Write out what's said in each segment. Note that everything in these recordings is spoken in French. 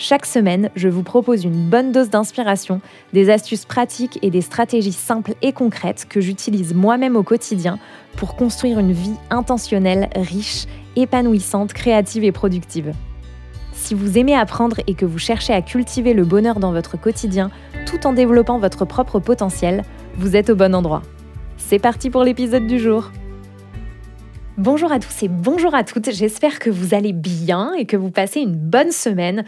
Chaque semaine, je vous propose une bonne dose d'inspiration, des astuces pratiques et des stratégies simples et concrètes que j'utilise moi-même au quotidien pour construire une vie intentionnelle, riche, épanouissante, créative et productive. Si vous aimez apprendre et que vous cherchez à cultiver le bonheur dans votre quotidien tout en développant votre propre potentiel, vous êtes au bon endroit. C'est parti pour l'épisode du jour. Bonjour à tous et bonjour à toutes, j'espère que vous allez bien et que vous passez une bonne semaine.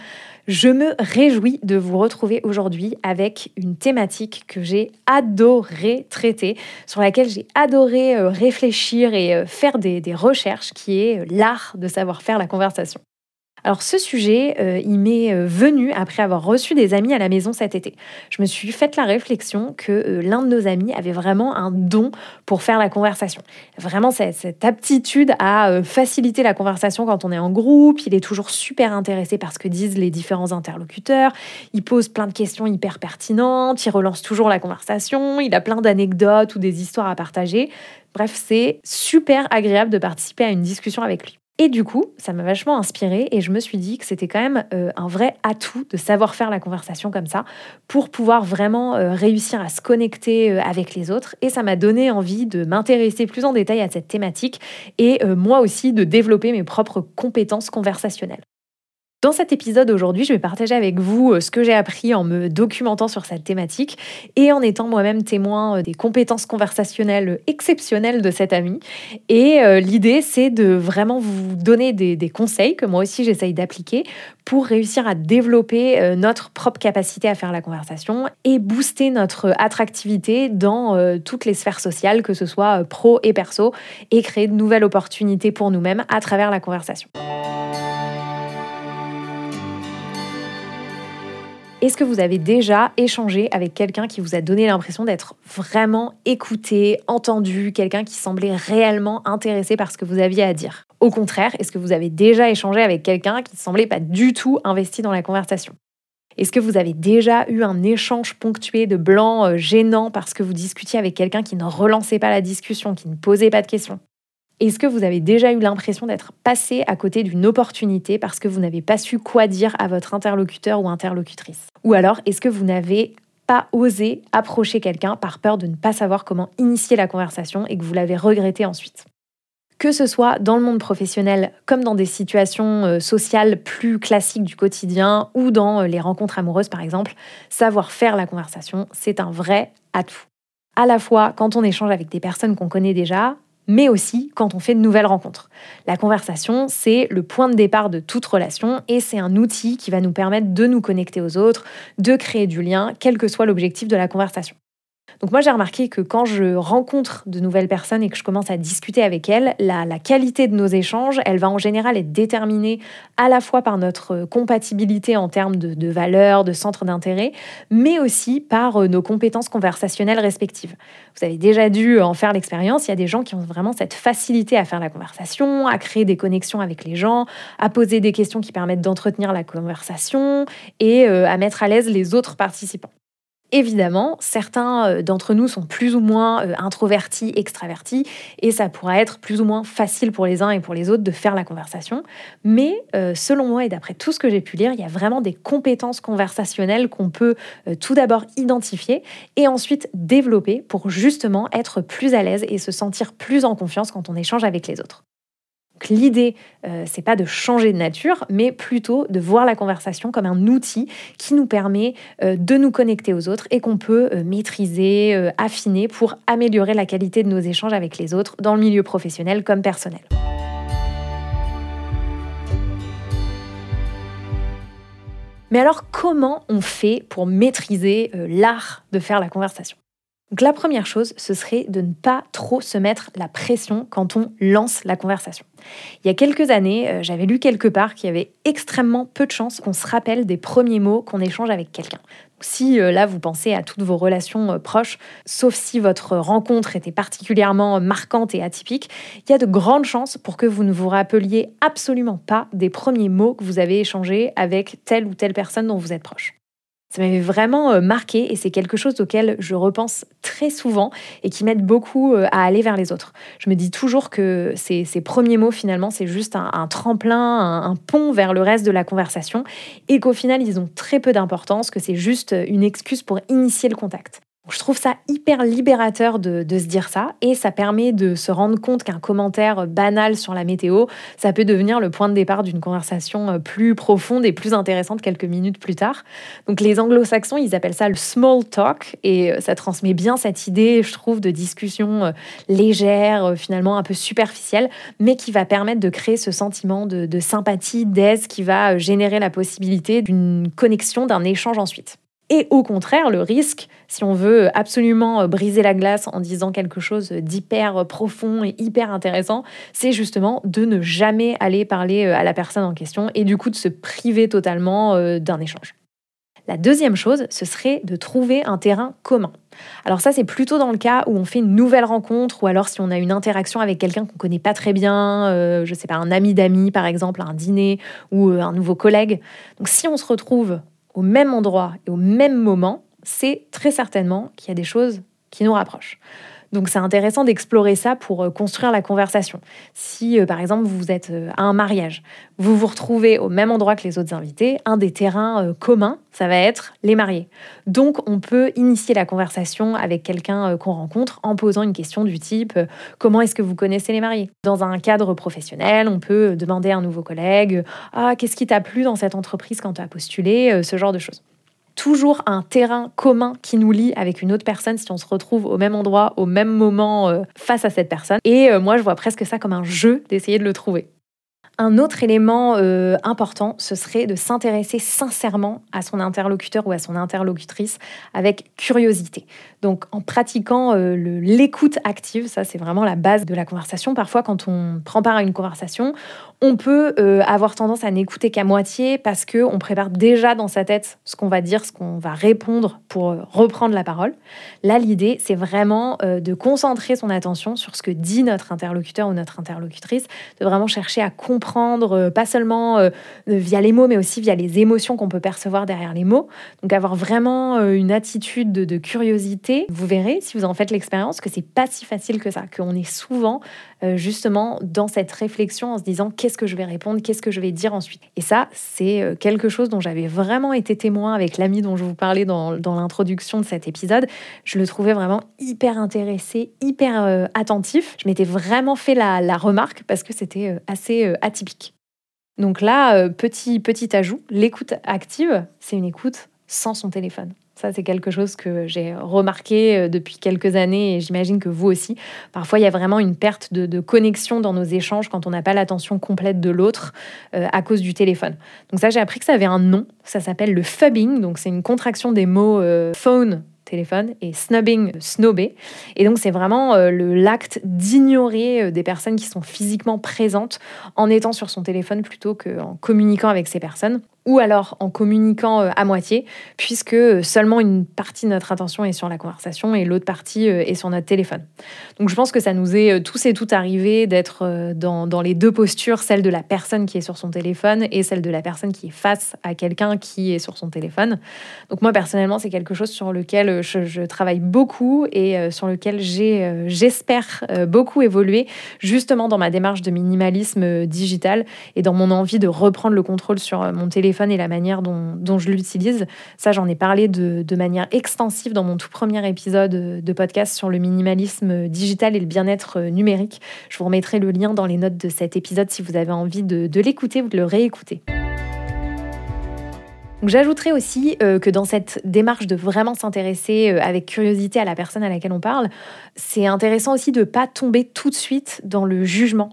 Je me réjouis de vous retrouver aujourd'hui avec une thématique que j'ai adoré traiter, sur laquelle j'ai adoré euh, réfléchir et euh, faire des, recherches, qui est euh, l'art de savoir faire la conversation. Alors ce sujet, euh, il m'est euh, venu après avoir reçu des amis à la maison cet été. Je me suis fait la réflexion que euh, l'un de nos amis avait vraiment un don pour faire la conversation. Vraiment cette, aptitude à faciliter la conversation quand on est en groupe. Il est toujours super intéressé par ce que disent les différents interlocuteurs. Il pose plein de questions hyper pertinentes. Il relance toujours la conversation. Il a plein d'anecdotes ou des histoires à partager. Bref, c'est super agréable de participer à une discussion avec lui. Et du coup, ça m'a vachement inspiré et je me suis dit que c'était quand même euh, un vrai atout de savoir faire la conversation comme ça pour pouvoir vraiment euh, réussir à se connecter euh, avec les autres. Et ça m'a donné envie de m'intéresser plus en détail à cette thématique et moi aussi de développer mes propres compétences conversationnelles. Dans cet épisode aujourd'hui, je vais partager avec vous euh, ce que j'ai appris en me documentant sur cette thématique et en étant moi-même témoin euh, des compétences conversationnelles exceptionnelles de cet ami. Et euh, l'idée, c'est de vraiment vous donner des, conseils que moi aussi j'essaye d'appliquer pour réussir à développer notre propre capacité à faire la conversation et booster notre attractivité dans toutes les sphères sociales, que ce soit pro et perso, et créer de nouvelles opportunités pour nous-mêmes à travers la conversation. Est-ce que vous avez déjà échangé avec quelqu'un qui vous a donné l'impression d'être vraiment écouté, entendu, quelqu'un qui semblait réellement intéressé par ce que vous aviez à dire? Au contraire, est-ce que vous avez déjà échangé avec quelqu'un qui ne semblait pas du tout investi dans la conversation? Est-ce que vous avez déjà eu un échange ponctué de blancs euh, gênants parce que vous discutiez avec quelqu'un qui ne relançait pas la discussion, qui ne posait pas de questions? Est-ce que vous avez déjà eu l'impression d'être passé à côté d'une opportunité parce que vous n'avez pas su quoi dire à votre interlocuteur ou interlocutrice? Ou alors, est-ce que vous n'avez pas osé approcher quelqu'un par peur de ne pas savoir comment initier la conversation et que vous l'avez regretté ensuite? Que ce soit dans le monde professionnel comme dans des situations euh, sociales plus classiques du quotidien ou dans euh, les rencontres amoureuses par exemple, savoir faire la conversation, c'est un vrai atout. À la fois quand on échange avec des personnes qu'on connaît déjà, mais aussi quand on fait de nouvelles rencontres. La conversation, c'est le point de départ de toute relation et c'est un outil qui va nous permettre de nous connecter aux autres, de créer du lien, quel que soit l'objectif de la conversation. Donc moi j'ai remarqué que quand je rencontre de nouvelles personnes et que je commence à discuter avec elles, la, qualité de nos échanges, elle va en général être déterminée à la fois par notre compatibilité en termes de, valeurs, de centres d'intérêt, mais aussi par euh, nos compétences conversationnelles respectives. Vous avez déjà dû en faire l'expérience, il y a des gens qui ont vraiment cette facilité à faire la conversation, à créer des connexions avec les gens, à poser des questions qui permettent d'entretenir la conversation et euh, à mettre à l'aise les autres participants. Évidemment, certains euh, d'entre nous sont plus ou moins euh, introvertis, extravertis, et ça pourra être plus ou moins facile pour les uns et pour les autres de faire la conversation. Mais euh, selon moi et d'après tout ce que j'ai pu lire, il y a vraiment des compétences conversationnelles qu'on peut tout d'abord identifier et ensuite développer pour justement être plus à l'aise et se sentir plus en confiance quand on échange avec les autres l'idée, euh, c'est pas de changer de nature, mais plutôt de voir la conversation comme un outil qui nous permet euh, de nous connecter aux autres et qu'on peut euh, maîtriser, affiner pour améliorer la qualité de nos échanges avec les autres dans le milieu professionnel comme personnel. Mais alors comment on fait pour maîtriser l'art de faire la conversation? Donc la première chose, ce serait de ne pas trop se mettre la pression quand on lance la conversation. Il y a quelques années, euh, j'avais lu quelque part qu'il y avait extrêmement peu de chances qu'on se rappelle des premiers mots qu'on échange avec quelqu'un. Si euh, là vous pensez à toutes vos relations euh, proches, sauf si votre rencontre était particulièrement marquante et atypique, il y a de grandes chances pour que vous ne vous rappeliez absolument pas des premiers mots que vous avez échangés avec telle ou telle personne dont vous êtes proche. Ça m'avait vraiment euh, marqué et c'est quelque chose auquel je repense très souvent et qui m'aide beaucoup euh, à aller vers les autres. Je me dis toujours que ces, premiers mots, finalement, c'est juste un, tremplin, un, pont vers le reste de la conversation et qu'au final, ils ont très peu d'importance, que c'est juste une excuse pour initier le contact. Je trouve ça hyper libérateur de, se dire ça et ça permet de se rendre compte qu'un commentaire banal sur la météo, ça peut devenir le point de départ d'une conversation euh, plus profonde et plus intéressante quelques minutes plus tard. Donc les anglo-saxons, ils appellent ça le small talk et euh, ça transmet bien cette idée, je trouve, de discussion euh, légère, finalement un peu superficielle, mais qui va permettre de créer ce sentiment de, de sympathie, d'aise, qui va générer la possibilité d'une connexion, d'un échange ensuite. Et au contraire, le risque, si on veut absolument euh, briser la glace en disant quelque chose d'hyper profond et hyper intéressant, c'est justement de ne jamais aller parler euh, à la personne en question et du coup de se priver totalement euh, d'un échange. La deuxième chose, ce serait de trouver un terrain commun. Alors ça, c'est plutôt dans le cas où on fait une nouvelle rencontre ou alors si on a une interaction avec quelqu'un qu'on connaît pas très bien, je je sais pas, un ami d'amis par exemple, un dîner ou un nouveau collègue. Donc si on se retrouve au même endroit et au même moment, c'est très certainement qu'il y a des choses qui nous rapprochent. Donc c'est intéressant d'explorer ça pour euh, construire la conversation. Si euh, par exemple vous êtes euh, à un mariage, vous vous retrouvez au même endroit que les autres invités, un des terrains communs, ça va être les mariés. Donc on peut initier la conversation avec quelqu'un qu'on rencontre en posant une question du type comment est-ce que vous connaissez les mariés? Dans un cadre professionnel, on peut demander à un nouveau collègue ah qu'est-ce qui t'a plu dans cette entreprise quand tu as postulé, ce genre de choses? Toujours un terrain commun qui nous lie avec une autre personne si on se retrouve au même endroit, au même moment euh, face à cette personne. Et euh, moi, je vois presque ça comme un jeu d'essayer de le trouver. Un autre élément euh, important, ce serait de s'intéresser sincèrement à son interlocuteur ou à son interlocutrice avec curiosité. Donc en pratiquant l'écoute active, ça c'est vraiment la base de la conversation. Parfois quand on prend part à une conversation, on peut euh, avoir tendance à n'écouter qu'à moitié parce que on prépare déjà dans sa tête ce qu'on va dire, ce qu'on va répondre pour euh, reprendre la parole. Là, l'idée, c'est vraiment euh, de concentrer son attention sur ce que dit notre interlocuteur ou notre interlocutrice, de vraiment chercher à comprendre, pas seulement via les mots, mais aussi via les émotions qu'on peut percevoir derrière les mots. Donc, avoir vraiment une attitude de, de, curiosité. Vous verrez, si vous en faites l'expérience, que c'est pas si facile que ça, qu'on est souvent justement dans cette réflexion en se disant qu'est-ce que je vais répondre, qu'est-ce que je vais dire ensuite? Et ça, c'est euh, quelque chose dont j'avais vraiment été témoin avec l'ami dont je vous parlais dans, l'introduction de cet épisode. Je le trouvais vraiment hyper intéressé, hyper euh, attentif. Je m'étais vraiment fait la, remarque parce que c'était euh, assez atypique. Donc là, petit, petit ajout, l'écoute active, c'est une écoute sans son téléphone. Ça, c'est quelque chose que j'ai remarqué euh, depuis quelques années et j'imagine que vous aussi. Parfois, il y a vraiment une perte de, connexion dans nos échanges quand on n'a pas l'attention complète de l'autre euh, à cause du téléphone. Donc ça, j'ai appris que ça avait un nom. Ça s'appelle le fubbing. Donc c'est une contraction des mots euh, phone téléphone et snubbing, snobber. Et donc c'est vraiment l'acte d'ignorer des personnes qui sont physiquement présentes en étant sur son téléphone plutôt qu'en communiquant avec ces personnes ou alors en communiquant euh, à moitié, puisque seulement une partie de notre attention est sur la conversation et l'autre partie euh, est sur notre téléphone. Donc je pense que ça nous est euh, tous et toutes arrivé d'être dans, les deux postures, celle de la personne qui est sur son téléphone et celle de la personne qui est face à quelqu'un qui est sur son téléphone. Donc moi personnellement, c'est quelque chose sur lequel je, travaille beaucoup et sur lequel j'espère, beaucoup évolué, justement dans ma démarche de minimalisme digital et dans mon envie de reprendre le contrôle sur mon téléphone et la manière dont, je l'utilise. Ça, j'en ai parlé de, manière extensive dans mon tout premier épisode de podcast sur le minimalisme digital et le bien-être numérique. Je vous remettrai le lien dans les notes de cet épisode si vous avez envie de, l'écouter ou de le réécouter. J'ajouterai aussi euh, que dans cette démarche de vraiment s'intéresser euh, avec curiosité à la personne à laquelle on parle, c'est intéressant aussi de ne pas tomber tout de suite dans le jugement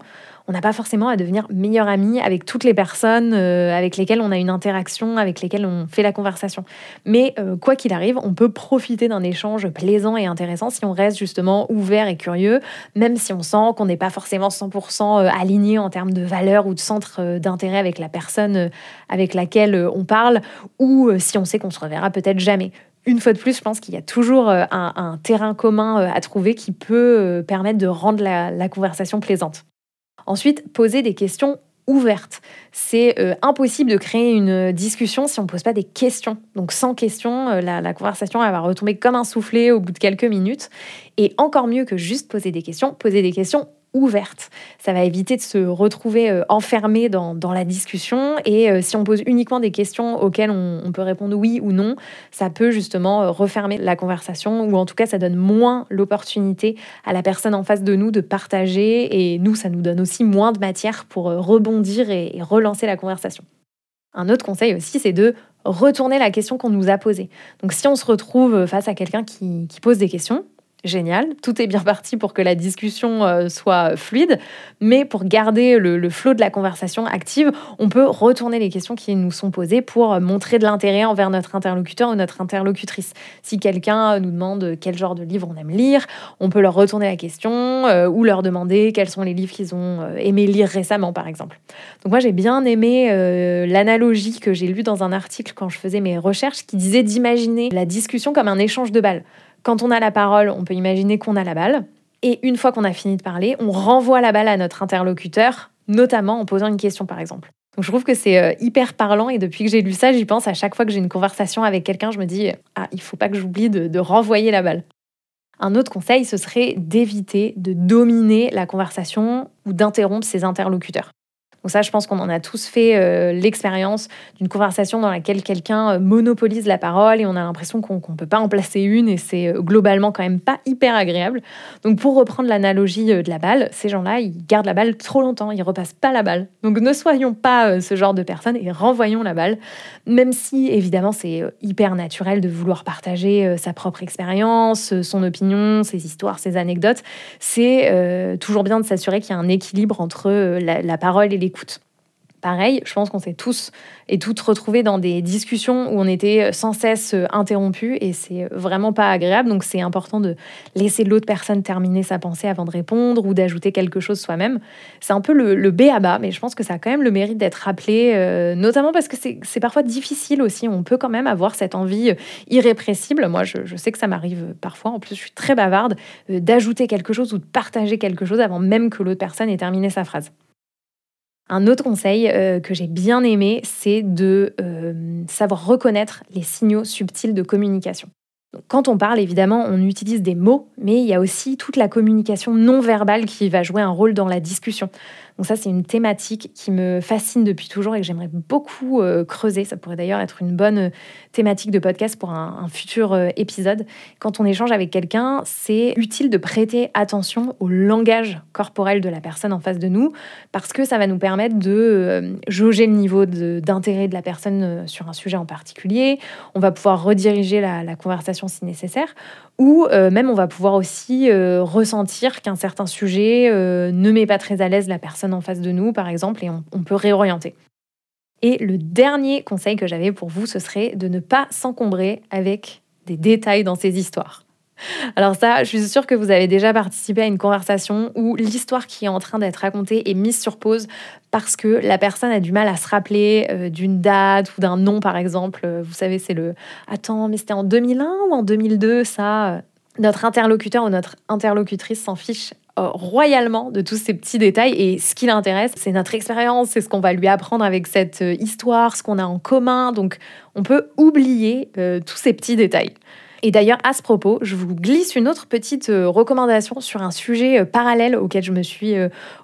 On n'a pas forcément à devenir meilleur ami avec toutes les personnes euh, avec lesquelles on a une interaction, avec lesquelles on fait la conversation. Mais euh, quoi qu'il arrive, on peut profiter d'un échange plaisant et intéressant si on reste justement ouvert et curieux, même si on sent qu'on n'est pas forcément 100% euh, aligné en termes de valeur ou de centre d'intérêt avec la personne avec laquelle on parle, ou si on sait qu'on se reverra peut-être jamais une fois de plus, je pense qu'il y a toujours un, terrain commun à trouver qui peut permettre de rendre la conversation plaisante. Ensuite, poser des questions ouvertes. C'est euh, impossible de créer une discussion si on ne pose pas des questions. Donc sans questions, euh, la, conversation va retomber comme un soufflet au bout de quelques minutes. Et encore mieux que juste poser des questions, poser des questions ouverte. Ça va éviter de se retrouver euh, enfermé dans, la discussion. Et euh, si on pose uniquement des questions auxquelles on, peut répondre oui ou non, ça peut justement euh, refermer la conversation ou en tout cas ça donne moins l'opportunité à la personne en face de nous de partager. Et nous, ça nous donne aussi moins de matière pour rebondir et, relancer la conversation. Un autre conseil aussi, c'est de retourner la question qu'on nous a posée. Donc si on se retrouve face à quelqu'un qui pose des questions, génial, tout est bien parti pour que la discussion euh, soit fluide, mais pour garder le, flot de la conversation active, on peut retourner les questions qui nous sont posées pour montrer de l'intérêt envers notre interlocuteur ou notre interlocutrice. Si quelqu'un nous demande quel genre de livre on aime lire, on peut leur retourner la question euh, ou leur demander quels sont les livres qu'ils ont euh, aimé lire récemment, par exemple. Donc moi j'ai bien aimé l'analogie que j'ai lue dans un article quand je faisais mes recherches qui disait d'imaginer la discussion comme un échange de balles. Quand on a la parole, on peut imaginer qu'on a la balle. Et une fois qu'on a fini de parler, on renvoie la balle à notre interlocuteur, notamment en posant une question par exemple. Donc je trouve que c'est euh, hyper parlant et depuis que j'ai lu ça, j'y pense à chaque fois que j'ai une conversation avec quelqu'un, je me dis ah il faut pas que j'oublie de, de renvoyer la balle. Un autre conseil, ce serait d'éviter de dominer la conversation ou d'interrompre ses interlocuteurs. Donc ça, je pense qu'on en a tous fait euh, l'expérience d'une conversation dans laquelle quelqu'un euh, monopolise la parole et on a l'impression qu'on ne peut pas en placer une et c'est euh, globalement quand même pas hyper agréable. Donc pour reprendre l'analogie de la balle, ces gens-là, ils gardent la balle trop longtemps, ils repassent pas la balle. Donc ne soyons pas ce genre de personnes et renvoyons la balle, même si évidemment c'est hyper naturel de vouloir partager sa propre expérience, son opinion, ses histoires, ses anecdotes. C'est toujours bien de s'assurer qu'il y a un équilibre entre la, la parole et les Pareil, je pense qu'on s'est tous et toutes retrouvés dans des discussions où on était sans cesse interrompus et c'est vraiment pas agréable. Donc c'est important de laisser l'autre personne terminer sa pensée avant de répondre ou d'ajouter quelque chose soi-même. C'est un peu le, B à bas, mais je pense que ça a quand même le mérite d'être rappelé, euh, notamment parce que c'est parfois difficile aussi. On peut quand même avoir cette envie irrépressible. Moi, je, sais que ça m'arrive parfois. En plus, je suis très bavarde euh, d'ajouter quelque chose ou de partager quelque chose avant même que l'autre personne ait terminé sa phrase. Un autre conseil euh, que j'ai bien aimé, c'est de euh, savoir reconnaître les signaux subtils de communication. quand on parle, évidemment, on utilise des mots, mais il y a aussi toute la communication non verbale qui va jouer un rôle dans la discussion. Donc ça, c'est une thématique qui me fascine depuis toujours et que j'aimerais beaucoup euh, creuser. Ça pourrait d'ailleurs être une bonne euh, thématique de podcast pour un, futur euh, épisode. Quand on échange avec quelqu'un, c'est utile de prêter attention au langage corporel de la personne en face de nous parce que ça va nous permettre de jauger le niveau d'intérêt de, la personne sur un sujet en particulier. On va pouvoir rediriger la, la conversation si nécessaire ou même on va pouvoir aussi ressentir qu'un certain sujet ne met pas très à l'aise la personne en face de nous, par exemple, et on, peut réorienter. Et le dernier conseil que j'avais pour vous, ce serait de ne pas s'encombrer avec des détails dans ces histoires. Alors ça, je suis sûre que vous avez déjà participé à une conversation où l'histoire qui est en train d'être racontée est mise sur pause parce que la personne a du mal à se rappeler euh, d'une date ou d'un nom, par exemple. Vous savez, c'est le ⁇ Attends, mais c'était en 2001 ou en 2002 ça ?⁇ Notre interlocuteur ou notre interlocutrice s'en fiche euh, royalement de tous ces petits détails et ce qui l'intéresse, c'est notre expérience, c'est ce qu'on va lui apprendre avec cette euh, histoire, ce qu'on a en commun. Donc on peut oublier euh, tous ces petits détails. Et d'ailleurs, à ce propos, je vous glisse une autre petite recommandation sur un sujet parallèle auquel je me suis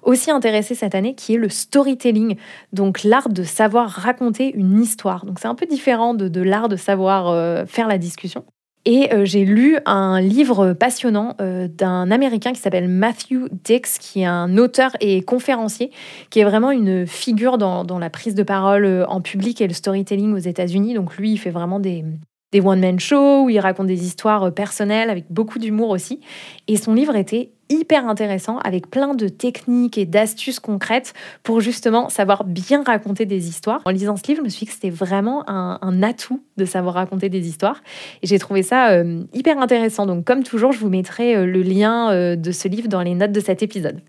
aussi intéressée cette année, qui est le storytelling, donc l'art de savoir raconter une histoire. Donc c'est un peu différent de l'art de savoir faire la discussion. Et euh, j'ai lu un livre passionnant euh, d'un Américain qui s'appelle Matthew Dix, qui est un auteur et conférencier, qui est vraiment une figure dans, la prise de parole euh, en public et le storytelling aux États-Unis. Donc lui, il fait vraiment des, des one-man shows où il raconte des histoires personnelles avec beaucoup d'humour aussi. Et son livre était hyper intéressant avec plein de techniques et d'astuces concrètes pour justement savoir bien raconter des histoires. En lisant ce livre, je me suis dit que c'était vraiment un, atout de savoir raconter des histoires et j'ai trouvé ça euh, hyper intéressant. Donc comme toujours, je vous mettrai euh, le lien euh, de ce livre dans les notes de cet épisode.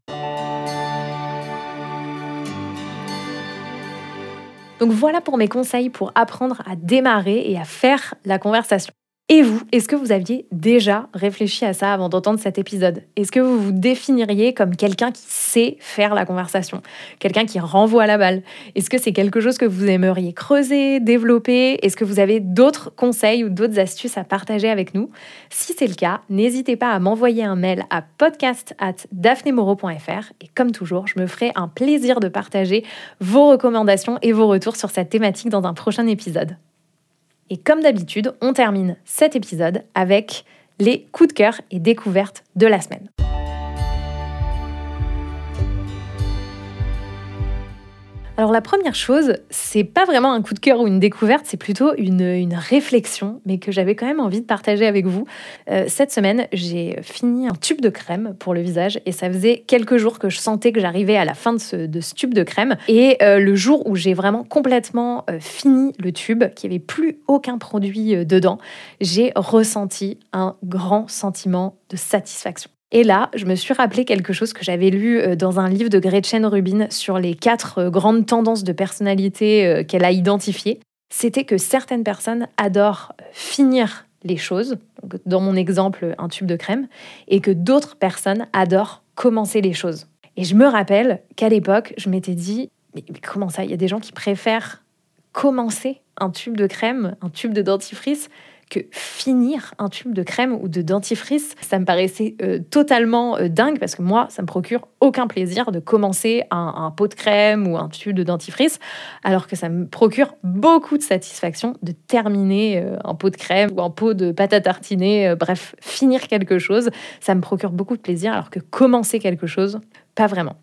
Donc voilà pour mes conseils pour apprendre à démarrer et à faire la conversation. Et vous, est-ce que vous aviez déjà réfléchi à ça avant d'entendre cet épisode? Est-ce que vous vous définiriez comme quelqu'un qui sait faire la conversation? Quelqu'un qui renvoie la balle? Est-ce que c'est quelque chose que vous aimeriez creuser, développer? Est-ce que vous avez d'autres conseils ou d'autres astuces à partager avec nous? Si c'est le cas, n'hésitez pas à m'envoyer un mail à podcast et comme toujours, je me ferai un plaisir de partager vos recommandations et vos retours sur cette thématique dans un prochain épisode. Et comme d'habitude, on termine cet épisode avec les coups de cœur et découvertes de la semaine. Alors la première chose, c'est pas vraiment un coup de cœur ou une découverte, c'est plutôt une, réflexion, mais que j'avais quand même envie de partager avec vous. Euh, cette semaine, j'ai fini un tube de crème pour le visage et ça faisait quelques jours que je sentais que j'arrivais à la fin de ce, tube de crème. Et euh, le jour où j'ai vraiment complètement euh, fini le tube, qu'il n'y avait plus aucun produit dedans, j'ai ressenti un grand sentiment de satisfaction. Et là, je me suis rappelé quelque chose que j'avais lu euh, dans un livre de Gretchen Rubin sur les quatre euh, grandes tendances de personnalité euh, qu'elle a identifiées. C'était que certaines personnes adorent finir les choses, dans mon exemple, un tube de crème, et que d'autres personnes adorent commencer les choses. Et je me rappelle qu'à l'époque, je m'étais dit, mais, comment ça? Il y a des gens qui préfèrent commencer un tube de crème, un tube de dentifrice, que finir un tube de crème ou de dentifrice, ça me paraissait euh, totalement euh, dingue parce que moi, ça me procure aucun plaisir de commencer un, pot de crème ou un tube de dentifrice, alors que ça me procure beaucoup de satisfaction de terminer euh, un pot de crème ou un pot de pâte à tartiner, bref, finir quelque chose, ça me procure beaucoup de plaisir, alors que commencer quelque chose, pas vraiment.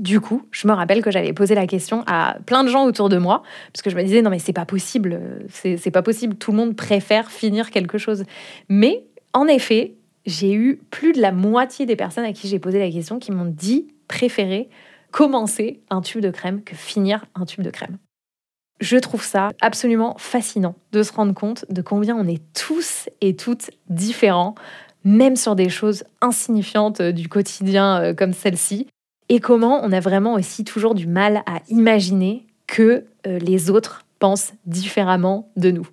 Du coup, je me rappelle que j'avais posé la question à plein de gens autour de moi, parce que je me disais, non mais c'est pas possible, c'est pas possible, tout le monde préfère finir quelque chose. Mais en effet, j'ai eu plus de la moitié des personnes à qui j'ai posé la question qui m'ont dit préférer commencer un tube de crème que finir un tube de crème. Je trouve ça absolument fascinant de se rendre compte de combien on est tous et toutes différents, même sur des choses insignifiantes du quotidien euh, comme celle-ci et comment on a vraiment aussi toujours du mal à imaginer que euh, les autres pensent différemment de nous.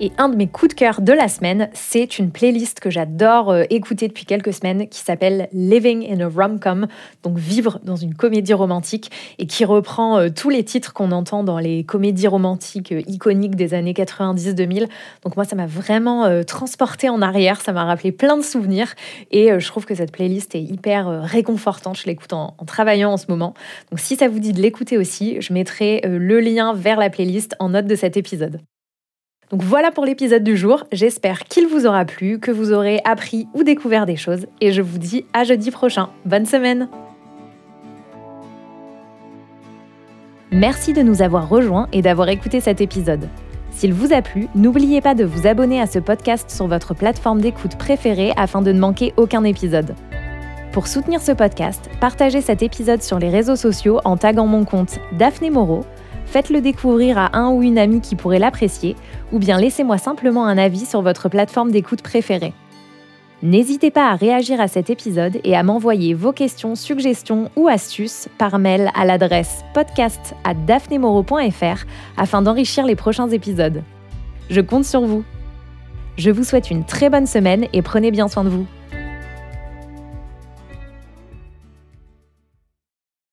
Et un de mes coups de cœur de la semaine, c'est une playlist que j'adore euh, écouter depuis quelques semaines qui s'appelle Living in a Rom-Com, donc vivre dans une comédie romantique, et qui reprend euh, tous les titres qu'on entend dans les comédies romantiques euh, iconiques des années 90-2000. Donc moi, ça m'a vraiment transporté en arrière, ça m'a rappelé plein de souvenirs, et je trouve que cette playlist est hyper réconfortante. Je l'écoute en, en, travaillant en ce moment. Donc si ça vous dit de l'écouter aussi, je mettrai le lien vers la playlist en note de cet épisode. Donc voilà pour l'épisode du jour, j'espère qu'il vous aura plu, que vous aurez appris ou découvert des choses, et je vous dis à jeudi prochain. Bonne semaine Merci de nous avoir rejoints et d'avoir écouté cet épisode. S'il vous a plu, n'oubliez pas de vous abonner à ce podcast sur votre plateforme d'écoute préférée afin de ne manquer aucun épisode. Pour soutenir ce podcast, partagez cet épisode sur les réseaux sociaux en taguant mon compte Daphné Moreau faites-le découvrir à un ou une amie qui pourrait l'apprécier, ou bien laissez-moi simplement un avis sur votre plateforme d'écoute préférée. N'hésitez pas à réagir à cet épisode et à m'envoyer vos questions, suggestions ou astuces par mail à l'adresse podcast à afin d'enrichir les prochains épisodes. Je compte sur vous. Je vous souhaite une très bonne semaine et prenez bien soin de vous.